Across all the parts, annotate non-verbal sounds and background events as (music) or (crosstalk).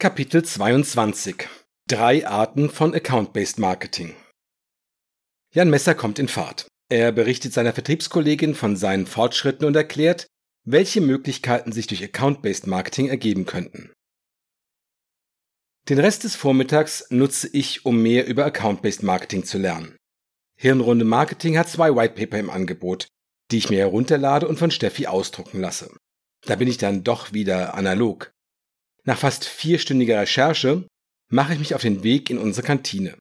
Kapitel 22 Drei Arten von Account-Based Marketing Jan Messer kommt in Fahrt. Er berichtet seiner Vertriebskollegin von seinen Fortschritten und erklärt, welche Möglichkeiten sich durch Account-Based Marketing ergeben könnten. Den Rest des Vormittags nutze ich, um mehr über Account-Based Marketing zu lernen. Hirnrunde Marketing hat zwei Whitepaper im Angebot, die ich mir herunterlade und von Steffi ausdrucken lasse. Da bin ich dann doch wieder analog. Nach fast vierstündiger Recherche mache ich mich auf den Weg in unsere Kantine.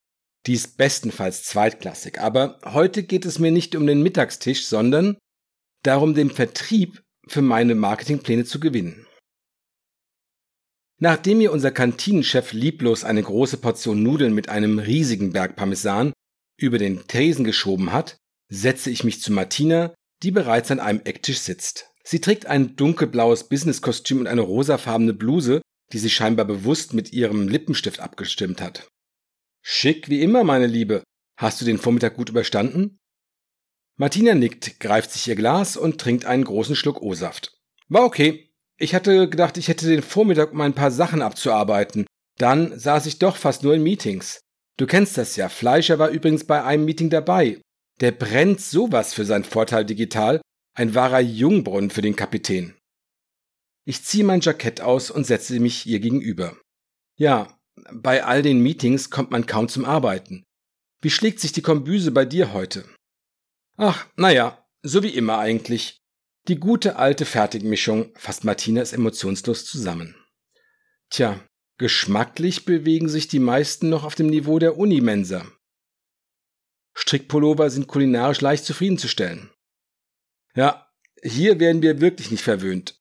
Die ist bestenfalls zweitklassig, aber heute geht es mir nicht um den Mittagstisch, sondern darum, den Vertrieb für meine Marketingpläne zu gewinnen. Nachdem mir unser Kantinenchef lieblos eine große Portion Nudeln mit einem riesigen Berg Parmesan über den Tresen geschoben hat, setze ich mich zu Martina, die bereits an einem Ecktisch sitzt. Sie trägt ein dunkelblaues Businesskostüm und eine rosafarbene Bluse, die sie scheinbar bewusst mit ihrem Lippenstift abgestimmt hat. Schick wie immer, meine Liebe. Hast du den Vormittag gut überstanden? Martina nickt, greift sich ihr Glas und trinkt einen großen Schluck O-Saft. War okay. Ich hatte gedacht, ich hätte den Vormittag, um ein paar Sachen abzuarbeiten. Dann saß ich doch fast nur in Meetings. Du kennst das ja. Fleischer war übrigens bei einem Meeting dabei. Der brennt sowas für seinen Vorteil digital. Ein wahrer Jungbrunnen für den Kapitän. Ich ziehe mein Jackett aus und setze mich ihr gegenüber. Ja, bei all den Meetings kommt man kaum zum Arbeiten. Wie schlägt sich die Kombüse bei dir heute? Ach, naja, so wie immer eigentlich. Die gute alte Fertigmischung fasst Martina es emotionslos zusammen. Tja, geschmacklich bewegen sich die meisten noch auf dem Niveau der Unimensa. Strickpullover sind kulinarisch leicht zufriedenzustellen. Ja, hier werden wir wirklich nicht verwöhnt.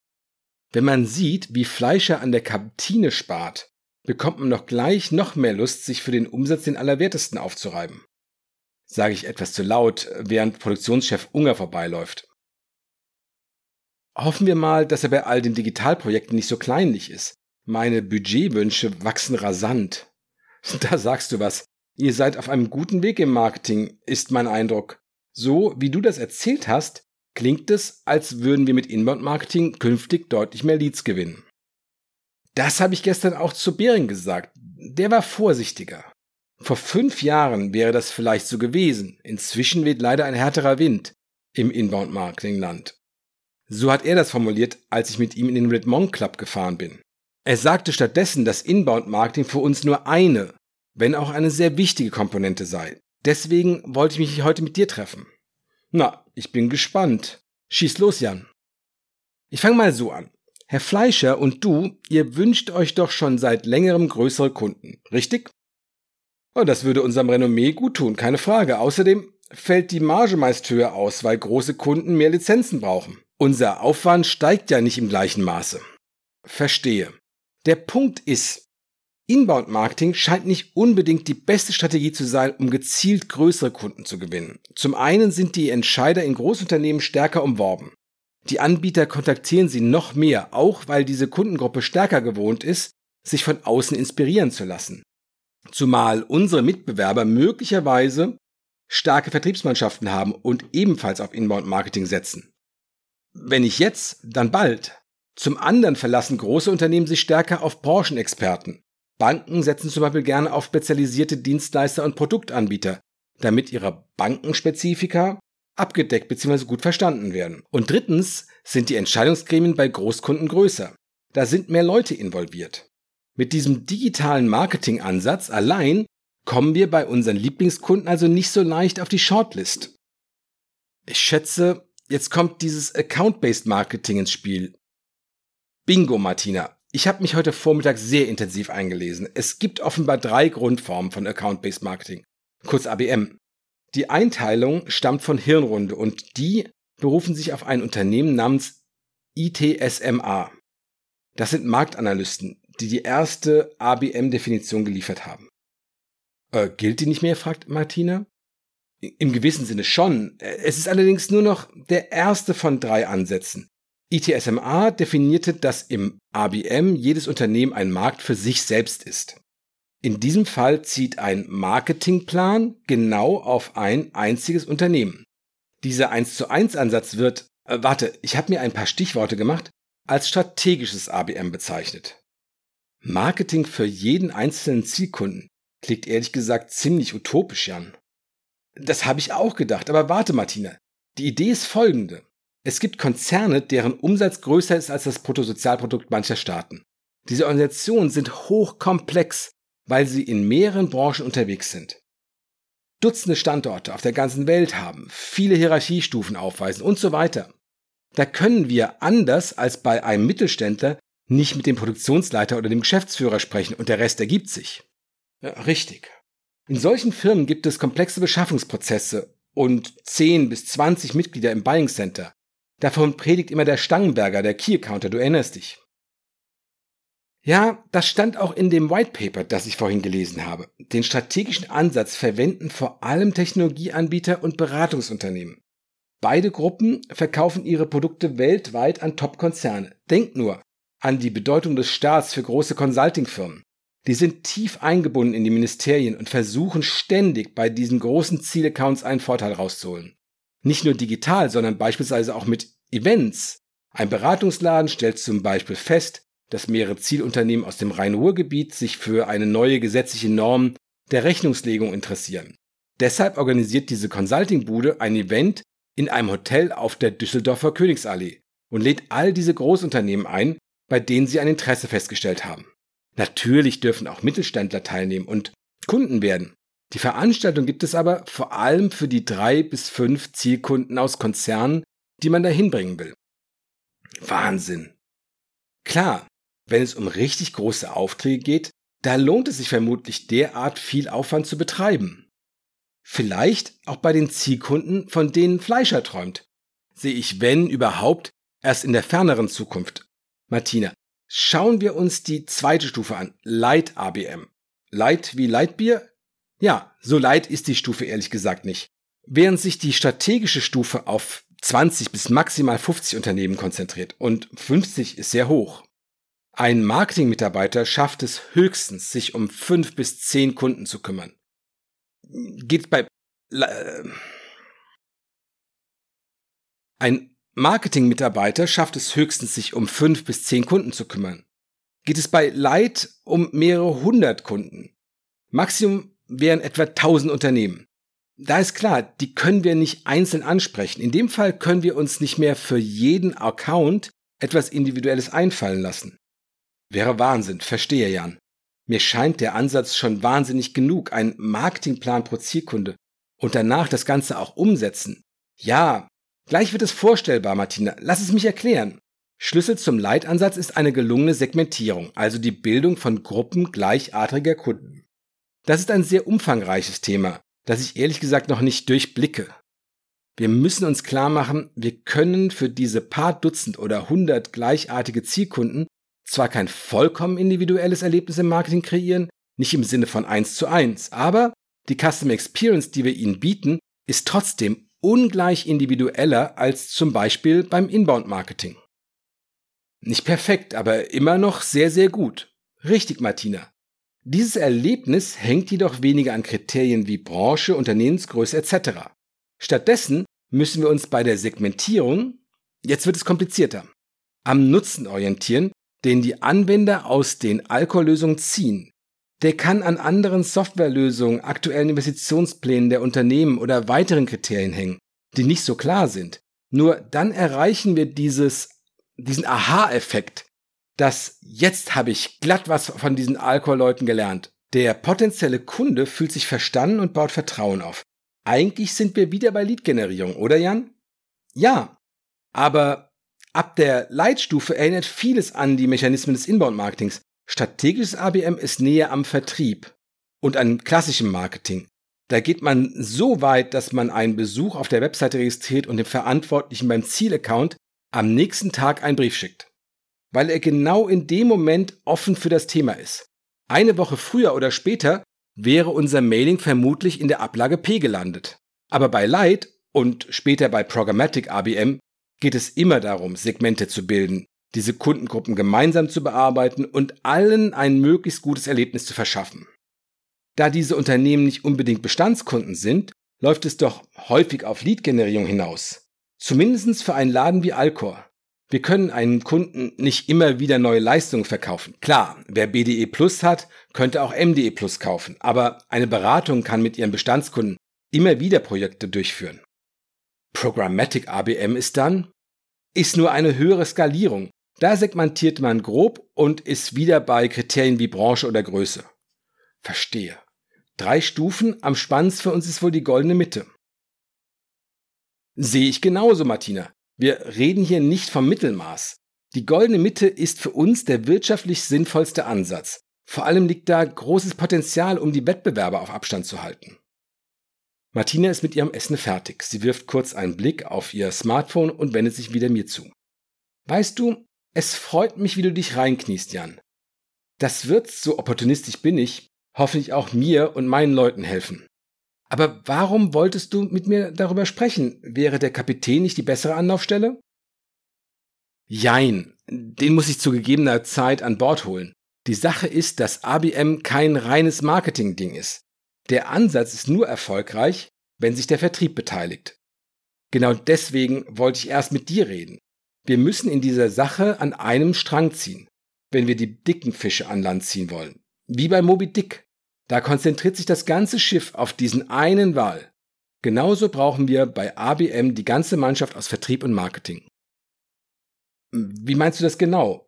Wenn man sieht, wie Fleischer an der Kantine spart, bekommt man noch gleich noch mehr Lust, sich für den Umsatz den Allerwertesten aufzureiben. Sage ich etwas zu laut, während Produktionschef Unger vorbeiläuft. Hoffen wir mal, dass er bei all den Digitalprojekten nicht so kleinlich ist. Meine Budgetwünsche wachsen rasant. (laughs) Da sagst du was. Ihr seid auf einem guten Weg im Marketing, ist mein Eindruck. So, wie du das erzählt hast, klingt es, als würden wir mit Inbound-Marketing künftig deutlich mehr Leads gewinnen. Das habe ich gestern auch zu Bering gesagt. Der war vorsichtiger. Vor fünf Jahren wäre das vielleicht so gewesen. Inzwischen weht leider ein härterer Wind im Inbound-Marketing-Land. So hat er das formuliert, als ich mit ihm in den Redmond Club gefahren bin. Er sagte stattdessen, dass Inbound-Marketing für uns nur eine, wenn auch eine sehr wichtige Komponente sei. Deswegen wollte ich mich heute mit dir treffen. Na, ich bin gespannt. Schieß los, Jan. Ich fange mal so an. Herr Fleischer und du, ihr wünscht euch doch schon seit längerem größere Kunden, richtig? Oh, das würde unserem Renommee gut tun, keine Frage. Außerdem fällt die Marge meist höher aus, weil große Kunden mehr Lizenzen brauchen. Unser Aufwand steigt ja nicht im gleichen Maße. Verstehe. Der Punkt ist, Inbound Marketing scheint nicht unbedingt die beste Strategie zu sein, um gezielt größere Kunden zu gewinnen. Zum einen sind die Entscheider in Großunternehmen stärker umworben. Die Anbieter kontaktieren sie noch mehr, auch weil diese Kundengruppe stärker gewohnt ist, sich von außen inspirieren zu lassen. Zumal unsere Mitbewerber möglicherweise starke Vertriebsmannschaften haben und ebenfalls auf Inbound Marketing setzen. Wenn nicht jetzt, dann bald. Zum anderen verlassen große Unternehmen sich stärker auf Branchenexperten. Banken setzen zum Beispiel gerne auf spezialisierte Dienstleister und Produktanbieter, damit ihre Bankenspezifika abgedeckt bzw. gut verstanden werden. Und drittens sind die Entscheidungsgremien bei Großkunden größer. Da sind mehr Leute involviert. Mit diesem digitalen Marketingansatz allein kommen wir bei unseren Lieblingskunden also nicht so leicht auf die Shortlist. Ich schätze, jetzt kommt dieses Account-Based Marketing ins Spiel. Bingo, Martina. Ich habe mich heute Vormittag sehr intensiv eingelesen. Es gibt offenbar drei Grundformen von Account-Based Marketing, kurz ABM. Die Einteilung stammt von Hirnrunde und die berufen sich auf ein Unternehmen namens ITSMA. Das sind Marktanalysten, die die erste ABM-Definition geliefert haben. Äh, gilt die nicht mehr, fragt Martina. Im gewissen Sinne schon. Es ist allerdings nur noch der erste von drei Ansätzen. ITSMA definierte, dass im ABM jedes Unternehmen ein Markt für sich selbst ist. In diesem Fall zieht ein Marketingplan genau auf ein einziges Unternehmen. Dieser 1 zu 1 Ansatz wird, äh, warte, ich habe mir ein paar Stichworte gemacht, als strategisches ABM bezeichnet. Marketing für jeden einzelnen Zielkunden klingt ehrlich gesagt ziemlich utopisch, Jan. Das habe ich auch gedacht, aber warte, Martina. Die Idee ist folgende. Es gibt Konzerne, deren Umsatz größer ist als das Bruttosozialprodukt mancher Staaten. Diese Organisationen sind hochkomplex, weil sie in mehreren Branchen unterwegs sind. Dutzende Standorte auf der ganzen Welt haben, viele Hierarchiestufen aufweisen und so weiter. Da können wir anders als bei einem Mittelständler nicht mit dem Produktionsleiter oder dem Geschäftsführer sprechen und der Rest ergibt sich. Ja, richtig. In solchen Firmen gibt es komplexe Beschaffungsprozesse und 10 bis 20 Mitglieder im Buying Center. Davon predigt immer der Stangenberger, der Key Accounter, du erinnerst dich. Ja, das stand auch in dem White Paper, das ich vorhin gelesen habe. Den strategischen Ansatz verwenden vor allem Technologieanbieter und Beratungsunternehmen. Beide Gruppen verkaufen ihre Produkte weltweit an Top-Konzerne. Denk nur an die Bedeutung des Staats für große Consulting-Firmen. Die sind tief eingebunden in die Ministerien und versuchen ständig bei diesen großen Zielaccounts einen Vorteil rauszuholen. Nicht nur digital, sondern beispielsweise auch mit Events. Ein Beratungsladen stellt zum Beispiel fest, dass mehrere Zielunternehmen aus dem Rhein-Ruhr-Gebiet sich für eine neue gesetzliche Norm der Rechnungslegung interessieren. Deshalb organisiert diese Consulting-Bude ein Event in einem Hotel auf der Düsseldorfer Königsallee und lädt all diese Großunternehmen ein, bei denen sie ein Interesse festgestellt haben. Natürlich dürfen auch Mittelständler teilnehmen und Kunden werden. Die Veranstaltung gibt es aber vor allem für die drei bis fünf Zielkunden aus Konzernen, die man dahin bringen will. Wahnsinn. Klar, wenn es um richtig große Aufträge geht, da lohnt es sich vermutlich derart viel Aufwand zu betreiben. Vielleicht auch bei den Zielkunden, von denen Fleischer träumt. Sehe ich, wenn überhaupt, erst in der ferneren Zukunft. Martina, schauen wir uns die zweite Stufe an. Light ABM. Light wie Lightbier? Ja, so light ist die Stufe ehrlich gesagt nicht. Während sich die strategische Stufe auf 20 bis maximal 50 Unternehmen konzentriert und 50 ist sehr hoch. Ein Marketingmitarbeiter schafft es höchstens, sich um fünf bis zehn Kunden zu kümmern. Geht bei äh, ein Marketingmitarbeiter schafft es höchstens, sich um fünf bis zehn Kunden zu kümmern. Geht es bei Light um mehrere hundert Kunden. Maximum wären etwa tausend Unternehmen. Da ist klar, die können wir nicht einzeln ansprechen. In dem Fall können wir uns nicht mehr für jeden Account etwas Individuelles einfallen lassen. Wäre Wahnsinn, verstehe Jan. Mir scheint der Ansatz schon wahnsinnig genug, ein Marketingplan pro Zielkunde und danach das Ganze auch umsetzen. Ja, gleich wird es vorstellbar, Martina. Lass es mich erklären. Schlüssel zum Leitansatz ist eine gelungene Segmentierung, also die Bildung von Gruppen gleichartiger Kunden. Das ist ein sehr umfangreiches Thema, das ich ehrlich gesagt noch nicht durchblicke. Wir müssen uns klar machen, wir können für diese paar Dutzend oder hundert gleichartige Zielkunden zwar kein vollkommen individuelles Erlebnis im Marketing kreieren, nicht im Sinne von eins zu eins, aber die Customer Experience, die wir ihnen bieten, ist trotzdem ungleich individueller als zum Beispiel beim Inbound-Marketing. Nicht perfekt, aber immer noch sehr, sehr gut. Richtig, Martina. Dieses Erlebnis hängt jedoch weniger an Kriterien wie Branche, Unternehmensgröße etc. Stattdessen müssen wir uns bei der Segmentierung, jetzt wird es komplizierter, am Nutzen orientieren, den die Anwender aus den Alkohollösungen ziehen. Der kann an anderen Softwarelösungen, aktuellen Investitionsplänen der Unternehmen oder weiteren Kriterien hängen, die nicht so klar sind. Nur dann erreichen wir dieses, diesen Aha-Effekt, dass jetzt habe ich glatt was von diesen Alkoholleuten gelernt. Der potenzielle Kunde fühlt sich verstanden und baut Vertrauen auf. Eigentlich sind wir wieder bei Lead-Generierung, oder Jan? Ja, aber Ab der Leitstufe erinnert vieles an die Mechanismen des Inbound-Marketings. Strategisches ABM ist näher am Vertrieb und an klassischem Marketing. Da geht man so weit, dass man einen Besuch auf der Webseite registriert und dem Verantwortlichen beim Zielaccount am nächsten Tag einen Brief schickt. Weil er genau in dem Moment offen für das Thema ist. Eine Woche früher oder später wäre unser Mailing vermutlich in der Ablage P gelandet. Aber bei Light und später bei Programmatic ABM geht es immer darum, Segmente zu bilden, diese Kundengruppen gemeinsam zu bearbeiten und allen ein möglichst gutes Erlebnis zu verschaffen. Da diese Unternehmen nicht unbedingt Bestandskunden sind, läuft es doch häufig auf Lead-Generierung hinaus. Zumindest für einen Laden wie Alcor. Wir können einen Kunden nicht immer wieder neue Leistungen verkaufen. Klar, wer BDE Plus hat, könnte auch MDE Plus kaufen, aber eine Beratung kann mit ihren Bestandskunden immer wieder Projekte durchführen. Programmatic ABM ist dann, ist nur eine höhere Skalierung. Da segmentiert man grob und ist wieder bei Kriterien wie Branche oder Größe. Verstehe. Drei Stufen, am spannendsten für uns ist wohl die goldene Mitte. Sehe ich genauso, Martina. Wir reden hier nicht vom Mittelmaß. Die goldene Mitte ist für uns der wirtschaftlich sinnvollste Ansatz. Vor allem liegt da großes Potenzial, um die Wettbewerber auf Abstand zu halten. Martina ist mit ihrem Essen fertig. Sie wirft kurz einen Blick auf ihr Smartphone und wendet sich wieder mir zu. Weißt du, es freut mich, wie du dich reinkniest, Jan. Das wird, so opportunistisch bin ich, hoffentlich auch mir und meinen Leuten helfen. Aber warum wolltest du mit mir darüber sprechen? Wäre der Kapitän nicht die bessere Anlaufstelle? Jein, den muss ich zu gegebener Zeit an Bord holen. Die Sache ist, dass ABM kein reines Marketing-Ding ist. Der Ansatz ist nur erfolgreich, wenn sich der Vertrieb beteiligt. Genau deswegen wollte ich erst mit dir reden. Wir müssen in dieser Sache an einem Strang ziehen, wenn wir die dicken Fische an Land ziehen wollen. Wie bei Moby Dick. Da konzentriert sich das ganze Schiff auf diesen einen Wal. Genauso brauchen wir bei ABM die ganze Mannschaft aus Vertrieb und Marketing. Wie meinst du das genau?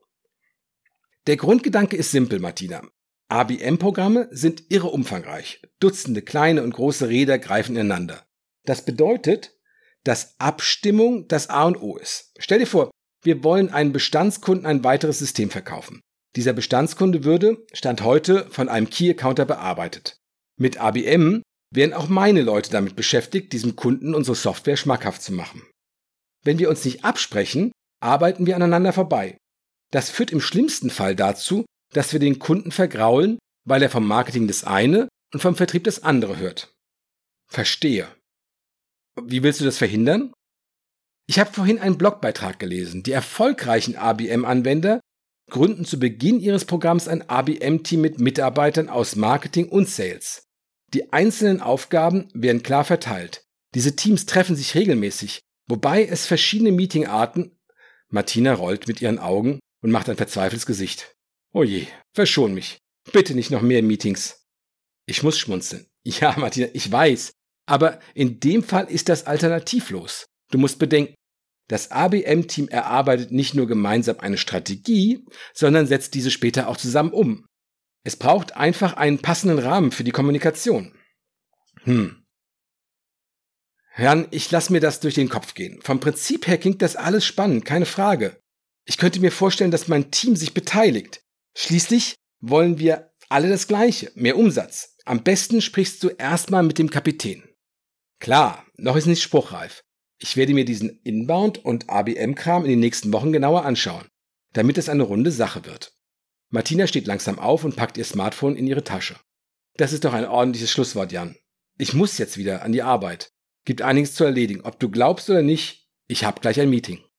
Der Grundgedanke ist simpel, Martina. ABM-Programme sind irre umfangreich. Dutzende kleine und große Räder greifen ineinander. Das bedeutet, dass Abstimmung das A und O ist. Stell dir vor, wir wollen einem Bestandskunden ein weiteres System verkaufen. Dieser Bestandskunde würde, Stand heute, von einem Key-Accounter bearbeitet. Mit ABM wären auch meine Leute damit beschäftigt, diesem Kunden unsere Software schmackhaft zu machen. Wenn wir uns nicht absprechen, arbeiten wir aneinander vorbei. Das führt im schlimmsten Fall dazu, dass wir den Kunden vergraulen, weil er vom Marketing das eine und vom Vertrieb das andere hört. Verstehe. Wie willst du das verhindern? Ich habe vorhin einen Blogbeitrag gelesen. Die erfolgreichen ABM-Anwender gründen zu Beginn ihres Programms ein ABM-Team mit Mitarbeitern aus Marketing und Sales. Die einzelnen Aufgaben werden klar verteilt. Diese Teams treffen sich regelmäßig, wobei es verschiedene Meetingarten. Martina rollt mit ihren Augen und macht ein verzweifeltes Gesicht. Oje, oh verschon mich. Bitte nicht noch mehr Meetings. Ich muss schmunzeln. (laughs) Ja, Martina, ich weiß. Aber in dem Fall ist das alternativlos. Du musst bedenken, das ABM-Team erarbeitet nicht nur gemeinsam eine Strategie, sondern setzt diese später auch zusammen um. Es braucht einfach einen passenden Rahmen für die Kommunikation. Hm. Herrn, ich lasse mir das durch den Kopf gehen. Vom Prinzip her klingt das alles spannend, keine Frage. Ich könnte mir vorstellen, dass mein Team sich beteiligt. Schließlich wollen wir alle das Gleiche, mehr Umsatz. Am besten sprichst du erstmal mit dem Kapitän. Klar, noch ist nicht spruchreif. Ich werde mir diesen Inbound- und ABM-Kram in den nächsten Wochen genauer anschauen, damit es eine runde Sache wird. Martina steht langsam auf und packt ihr Smartphone in ihre Tasche. Das ist doch ein ordentliches Schlusswort, Jan. Ich muss jetzt wieder an die Arbeit. Gibt einiges zu erledigen. Ob du glaubst oder nicht, ich hab gleich ein Meeting.